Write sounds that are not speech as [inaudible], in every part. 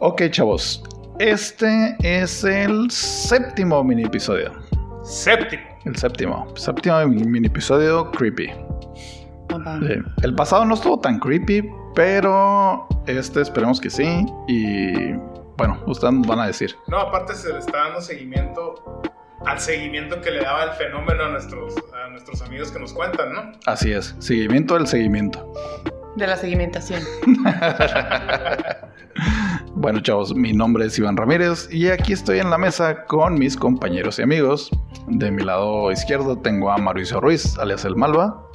Ok, chavos. Este es el séptimo mini episodio. Séptimo. El séptimo. Séptimo mini episodio creepy. Sí. El pasado no estuvo tan creepy, pero este esperemos que sí. Y bueno, ustedes nos van a decir. No, aparte se le está dando seguimiento al seguimiento que le daba el fenómeno a nuestros, a nuestros amigos que nos cuentan, ¿no? Así es, seguimiento del seguimiento. De la seguimentación. [laughs] bueno, chavos, mi nombre es Iván Ramírez y aquí estoy en la mesa con mis compañeros y amigos. De mi lado izquierdo tengo a Mauricio Ruiz, alias El Malva.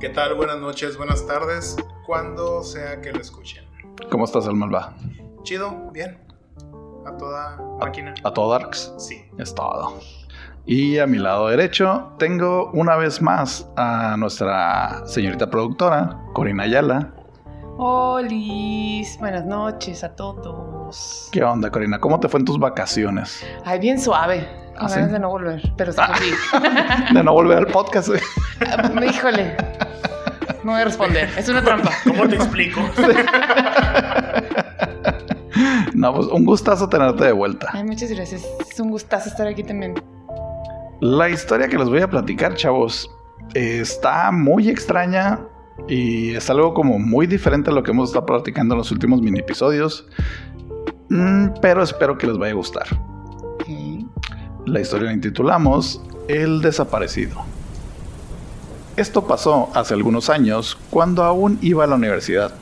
¿Qué tal? Buenas noches, buenas tardes, cuando sea que lo escuchen. ¿Cómo estás, El Malva? Chido, bien. A toda máquina. ¿A, todo Darks? Sí. Es todo. Y a mi lado derecho tengo una vez más a nuestra señorita productora, Corina Ayala. Hola, buenas noches a todos. ¿Qué onda, Corina? ¿Cómo te fue en tus vacaciones? Ay, bien suave. ¿Ah, sí? de no volver, pero sí. Ah. [laughs] De no volver al podcast. Ah, Híjole. No voy a responder. Es una trampa. ¿Cómo te explico? [laughs] No, pues un gustazo tenerte de vuelta. Ay, muchas gracias. Es un gustazo estar aquí también. La historia que les voy a platicar, chavos, está muy extraña y es algo como muy diferente a lo que hemos estado platicando en los últimos mini episodios. Mm, pero espero que les vaya a gustar. La historia la intitulamos El desaparecido. Esto pasó hace algunos años cuando aún iba a la universidad.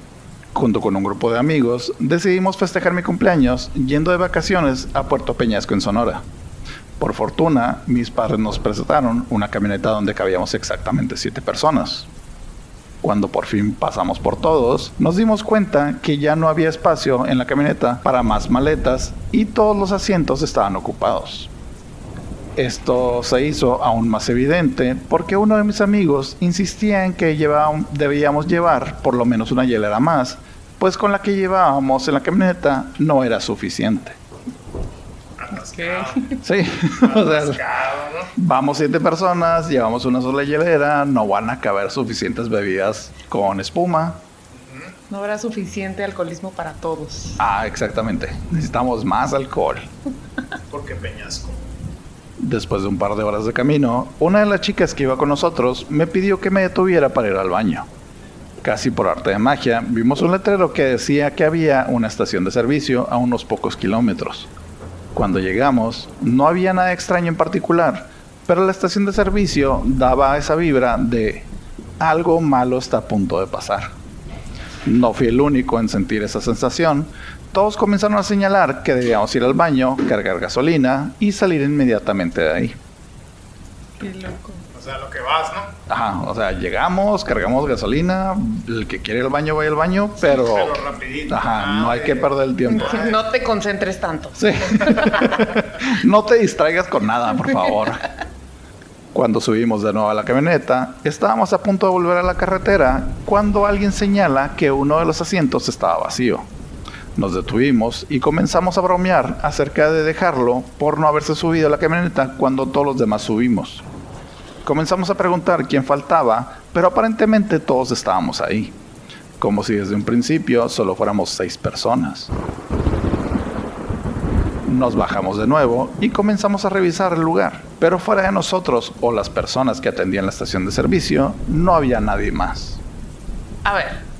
Junto con un grupo de amigos decidimos festejar mi cumpleaños yendo de vacaciones a Puerto Peñasco en Sonora. Por fortuna, mis padres nos presentaron una camioneta donde cabíamos exactamente siete personas. Cuando por fin pasamos por todos, nos dimos cuenta que ya no había espacio en la camioneta para más maletas y todos los asientos estaban ocupados. Esto se hizo aún más evidente porque uno de mis amigos insistía en que debíamos llevar por lo menos una hielera más, pues con la que llevábamos en la camioneta no era suficiente. Atascado. Sí, [laughs] o sea, Atascado, ¿no? vamos siete personas, llevamos una sola hielera, no van a caber suficientes bebidas con espuma. No habrá suficiente alcoholismo para todos. Ah, exactamente. Necesitamos más alcohol. [laughs] Porque Peñasco. Después de un par de horas de camino, una de las chicas que iba con nosotros me pidió que me detuviera para ir al baño. Casi por arte de magia, vimos un letrero que decía que había una estación de servicio a unos pocos kilómetros. Cuando llegamos, no había nada extraño en particular, pero la estación de servicio daba esa vibra de algo malo está a punto de pasar. No fui el único en sentir esa sensación. Todos comenzaron a señalar que debíamos ir al baño, cargar gasolina y salir inmediatamente de ahí. Qué loco. O sea, lo que vas, ¿no? Ajá, o sea, llegamos, cargamos gasolina, el que quiere ir al baño va al baño, pero... Pero rapidito. Ajá, no hay Ah, que perder el tiempo. [laughs] No te concentres tanto. Sí. [laughs] no te distraigas con nada, por favor. Cuando subimos de nuevo a la camioneta, estábamos a punto de volver a la carretera cuando alguien señala que uno de los asientos estaba vacío. Nos detuvimos y comenzamos a bromear acerca de dejarlo por no haberse subido a la camioneta cuando todos los demás subimos. Comenzamos a preguntar quién faltaba, pero aparentemente todos estábamos ahí, como si desde un principio solo fuéramos seis personas. Nos bajamos de nuevo y comenzamos a revisar el lugar, pero fuera de nosotros o las personas que atendían la estación de servicio, no había nadie más. A ver.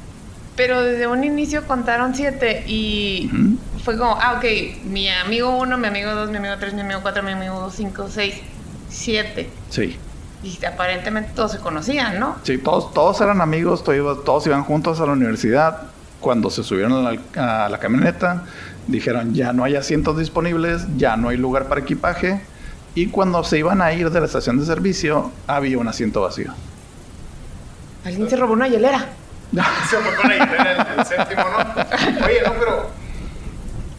Pero desde un inicio contaron siete y fue como, ah, ok, mi amigo uno, mi amigo dos, mi amigo tres, mi amigo cuatro, mi amigo cinco, seis, siete. Sí, Y aparentemente todos se conocían, ¿no? sí, todos, todos eran amigos, to- iba- todos iban juntos a la universidad. Cuando se subieron a la, a la camioneta, dijeron ya no hay asientos disponibles, ya no hay lugar para equipaje. Y cuando se iban a ir de la estación de servicio, había un asiento vacío. Alguien se robó una hielera. [laughs] Se fue con la hielera el, el séptimo, ¿no? Oye, no, pero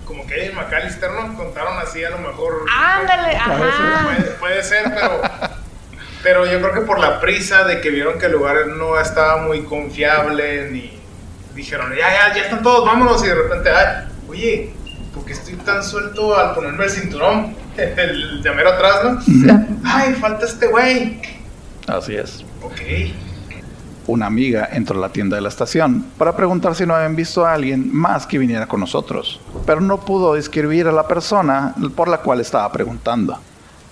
como que en McAllister, ¿no? Contaron así a lo mejor. Ándale, ajá. Puede, puede ser, pero Pero yo creo que por la prisa de que vieron que el lugar no estaba muy confiable, ni dijeron, ya, ya, ya están todos, vámonos, y de repente, ay, oye, ¿por qué estoy tan suelto al ponerme el cinturón? [laughs] El de mero atrás, ¿no? Ay, falta este güey. Así es. Ok. Una amiga entró a la tienda de la estación para preguntar si no habían visto a alguien más que viniera con nosotros, pero no pudo describir a la persona por la cual estaba preguntando.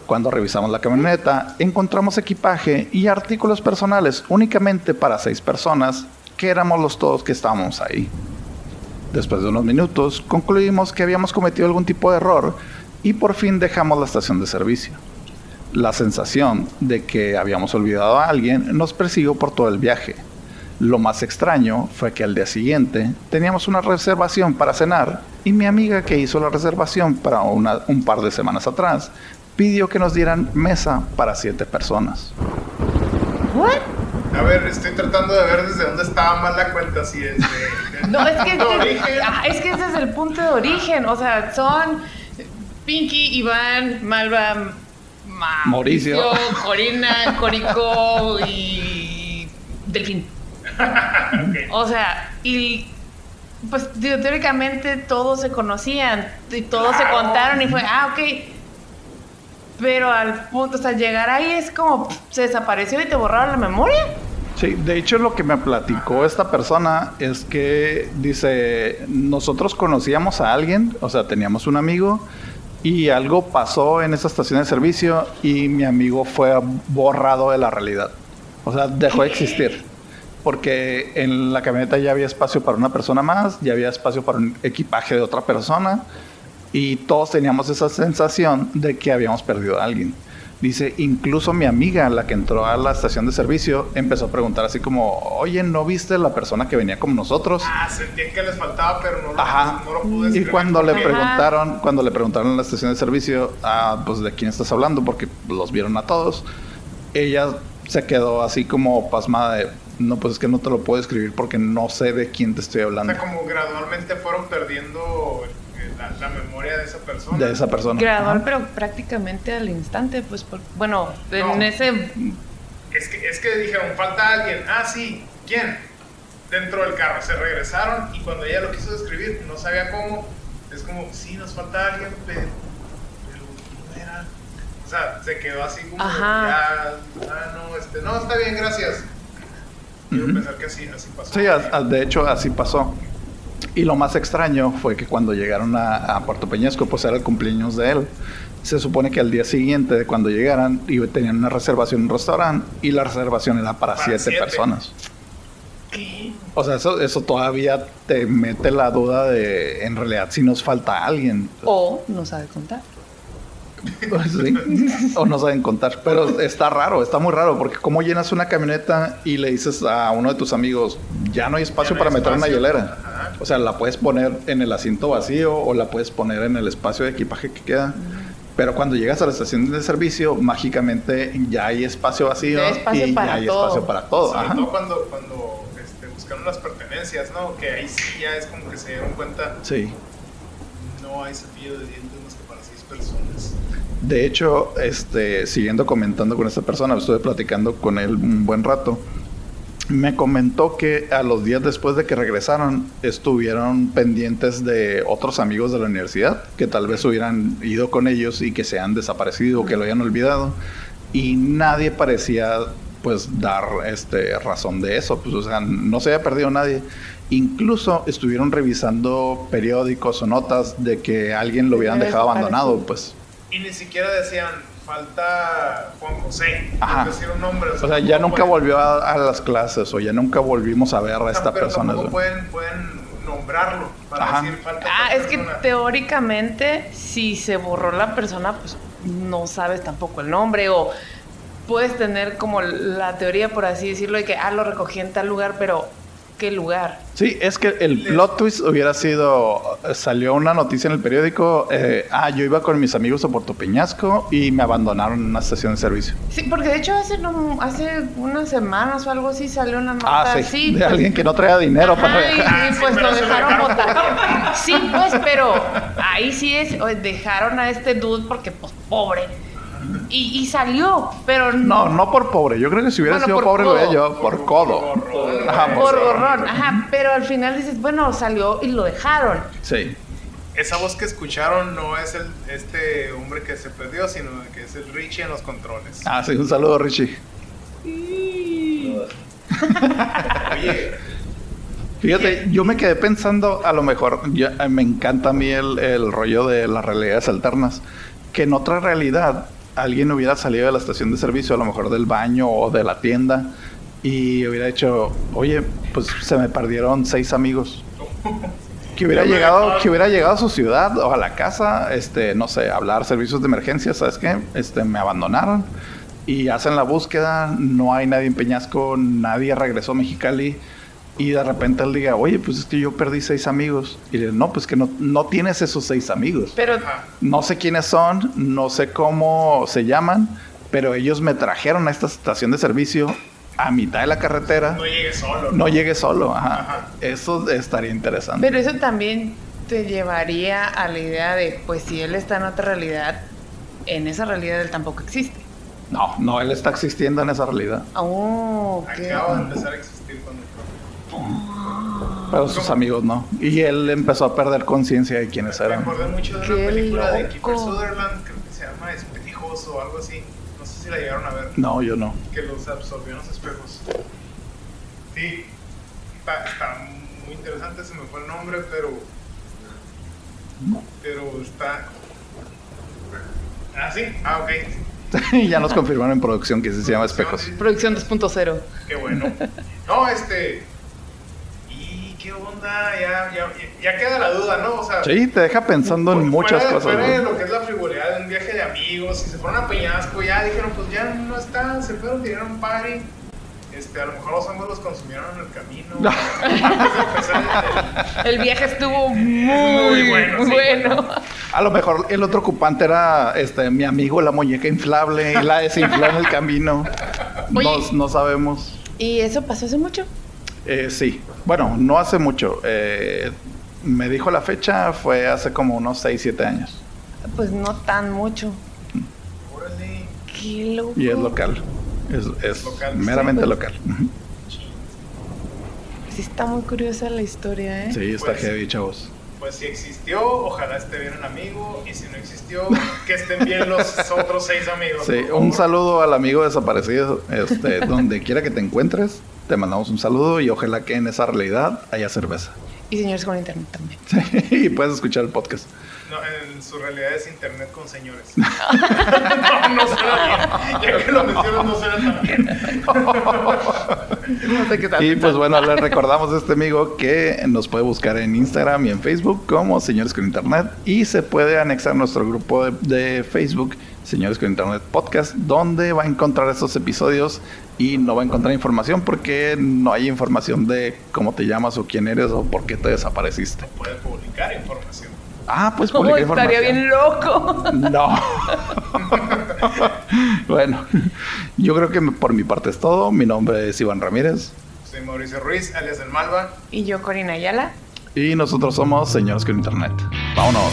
Cuando revisamos la camioneta, encontramos equipaje y artículos personales únicamente para seis personas, que éramos los todos que estábamos ahí. Después de unos minutos, concluimos que habíamos cometido algún tipo de error y por fin dejamos la estación de servicio. La sensación de que habíamos olvidado a alguien nos persiguió por todo el viaje. Lo más extraño fue que al día siguiente teníamos una reservación para cenar y mi amiga que hizo la reservación para un par de semanas atrás pidió que nos dieran mesa para siete personas. A ver, estoy tratando de ver desde dónde estaba mal la cuenta, si es No, es que, [laughs] es que ese es el punto de origen. O sea, son Pinky, Iván, Malva, Mauricio, Corina, Corico y Delfín. O sea, y pues teóricamente todos se conocían y todos se contaron y fue, ah, ok. Pero al punto, o sea, llegar ahí es como, se desapareció y te borraron la memoria. Sí, de hecho lo que me platicó esta persona es que dice, nosotros conocíamos a alguien, o sea, teníamos un amigo y algo pasó en esa estación de servicio y mi amigo fue borrado de la realidad. O sea, dejó de existir. Porque en la camioneta ya había espacio para una persona más, ya había espacio para un equipaje de otra persona y todos teníamos esa sensación de que habíamos perdido a alguien. Dice, incluso mi amiga, la que entró a la estación de servicio, empezó a preguntar así como, oye, ¿no viste la persona que venía con nosotros? Ah, sentí que les faltaba, pero no, Lo, pude Y cuando le preguntaron, cuando le preguntaron en la estación de servicio, ah, pues de quién estás hablando, porque los vieron a todos, ella se quedó así como pasmada de, no, pues es que no te lo puedo escribir porque no sé de quién te estoy hablando. O sea, como gradualmente fueron perdiendo la, memoria de esa persona. De esa persona. Gradual, pero prácticamente al instante, pues, bueno, en ese... Es que, es que dijeron, falta alguien. Ah, sí, ¿quién? Dentro del carro. Se regresaron y cuando ella lo quiso describir, no sabía cómo. Es como, sí, nos falta alguien, pero, pero no era. O sea, se quedó así como, Ajá. ya, ah, no, este, no, está bien, gracias. Quiero pensar que así, así pasó. Sí, de hecho, así pasó. Y lo más extraño fue que cuando llegaron a, Puerto Peñasco, pues era el cumpleaños de él. Se supone que al día siguiente, de cuando llegaran, tenían una reservación en un restaurante y la reservación era para, siete, personas. O sea, eso, eso todavía te mete la duda de en realidad si nos falta alguien. O no sabe contar. [laughs] O no saben contar. Pero está raro, está muy raro, porque ¿cómo llenas una camioneta y le dices a uno de tus amigos, ya no hay espacio para meter una hielera? O sea, la puedes poner en el asiento vacío o la puedes poner en el espacio de equipaje que queda. Pero cuando llegas a la estación de servicio, mágicamente ya hay espacio vacío y ya hay espacio para todo. Sobre todo cuando, cuando este, buscaron las pertenencias, ¿no? Que ahí sí ya es como que se dieron cuenta. Sí. No hay cepillo de dientes más que para seis personas. De hecho, este, siguiendo comentando con esta persona, estuve platicando con él un buen rato. Me comentó que a los días después de que regresaron estuvieron pendientes de otros amigos de la universidad que tal vez hubieran ido con ellos y que se han desaparecido o que lo hayan olvidado. Y nadie parecía pues dar este razón de eso. Pues o sea no se había perdido nadie. Incluso estuvieron revisando periódicos o notas de que alguien lo hubieran dejado abandonado pues y ni siquiera decían falta Juan José, Ajá. decir un nombre. O sea, ya nunca volvió a, las clases o ya nunca volvimos a ver a esta pero persona. Pueden, pueden nombrarlo para decir falta. Ah, es que teóricamente, si se borró la persona, pues no sabes tampoco el nombre o puedes tener como la teoría, por así decirlo, de que, ah, lo recogí en tal lugar, pero qué lugar. Sí, es que el plot twist hubiera sido, salió una noticia en el periódico, eh, ah, yo iba con mis amigos a Puerto Peñasco y me abandonaron en una estación de servicio. Sí, porque de hecho hace, hace unas semanas o algo así salió una nota ah, sí, de alguien que no traía dinero para y, y pues lo dejaron botar. Sí, pues, pero ahí sí es, dejaron a este dude porque pues pobre Y, y salió, pero No, no por pobre. Yo creo que si hubiera Bueno, sido por pobre lo hubiera codo. llevado por codo. gorrón. Ajá, por por- gorrón. Ajá, pero al final dices, bueno, salió y lo dejaron. Sí. Esa voz que escucharon no es el, este hombre que se perdió, sino que es el Richie en los controles. Ah, sí, un saludo, Richie. [laughs] Oye, Fíjate, yo me quedé pensando, a lo mejor, ya, eh, me encanta a mí el, el rollo de las realidades alternas, que en otra realidad alguien hubiera salido de la estación de servicio, a lo mejor del baño o de la tienda, y hubiera dicho, oye, pues se me perdieron seis amigos. [laughs] Que hubiera llegado, que hubiera llegado a su ciudad o a la casa, este, no sé, hablar servicios de emergencia, ¿sabes qué? Este, me abandonaron y hacen la búsqueda, no hay nadie en Peñasco, nadie regresó a Mexicali y de repente él diga, oye, pues es que yo perdí seis amigos. Y le no, pues que no, no tienes esos seis amigos. Pero. No sé quiénes son, no sé cómo se llaman, pero ellos me trajeron a esta estación de servicio a mitad de la carretera. no llegues solo. No llegué solo, ajá. Ajá. Eso estaría interesante. Pero eso también te llevaría a la idea de, pues si él está en otra realidad, en esa realidad él tampoco existe. No, no, él está existiendo en esa realidad. Oh, ok. Acaba de empezar a existir cuando Pero sus ¿Cómo? amigos no. Y él empezó a perder conciencia de quiénes Me eran. acordé mucho de una película de. Kiefer Sutherland, creo que se llama Espejos o algo así. No sé si la llegaron a ver. No, yo no. Que los absorbió en los espejos. Sí, está, está muy interesante, se me fue el nombre, pero. Pero está. Ah, sí, ah, ok. [laughs] ya nos confirmaron en producción que sí se llama Espejos. Producción 2.0. Qué bueno. No, este. ¿Y qué onda? Ya, ya, ya queda la duda, ¿no? O sea. Sí, te deja pensando en Fuera muchas de- cosas. Fuera de güey. lo que es la frivolidad de un viaje de amigos, si se fueron a Peñasco, ya dijeron, pues ya no están, se fueron, dieron un party. Este, a lo mejor los hongos los consumieron en el camino. De [laughs] el- El viaje estuvo muy, Muy bueno, bueno. sí, bueno. A lo mejor el otro ocupante era este mi amigo, la muñeca inflable, y la desinfló en el camino. No, no sabemos. ¿Y eso pasó hace mucho? Eh, sí, bueno, no hace mucho. Eh, me dijo la fecha, fue hace como unos 6, 7 años. Pues no tan mucho. Órale. Qué loco. Y es local. Es, es Local, meramente sí. local. Ujú. Sí está muy curiosa la historia, ¿eh? Sí, está Pues- heavy, chavos. Pues si existió, ojalá esté bien el amigo. Y si no existió, que estén bien los [laughs] otros seis amigos. Sí, un saludo al amigo desaparecido. Este, [laughs] donde quiera que te encuentres, te mandamos un saludo y ojalá que en esa realidad haya cerveza. Y señores con internet también. [laughs] Sí, y puedes escuchar el podcast. No, en su realidad es internet con señores. no, no suena bien. Ya que lo mencionas, no suena tan bien. No sé qué tal. Y pues bueno, le recordamos a este amigo que nos puede buscar en Instagram y en Facebook como Señores con Internet y se puede anexar a nuestro grupo de, de Facebook Señores con Internet Podcast donde va a encontrar estos episodios y no va a encontrar información porque no hay información de cómo te llamas o quién eres o por qué te desapareciste. Puede publicar información. Ah, pues Oh, publica estaría información. bien loco. No. [laughs] [laughs] bueno, yo creo que por mi parte es todo. Mi nombre es Iván Ramírez Soy Mauricio Ruiz, alias El Malva. Y yo, Corina Ayala. y nosotros somos Señores con Internet. Vámonos.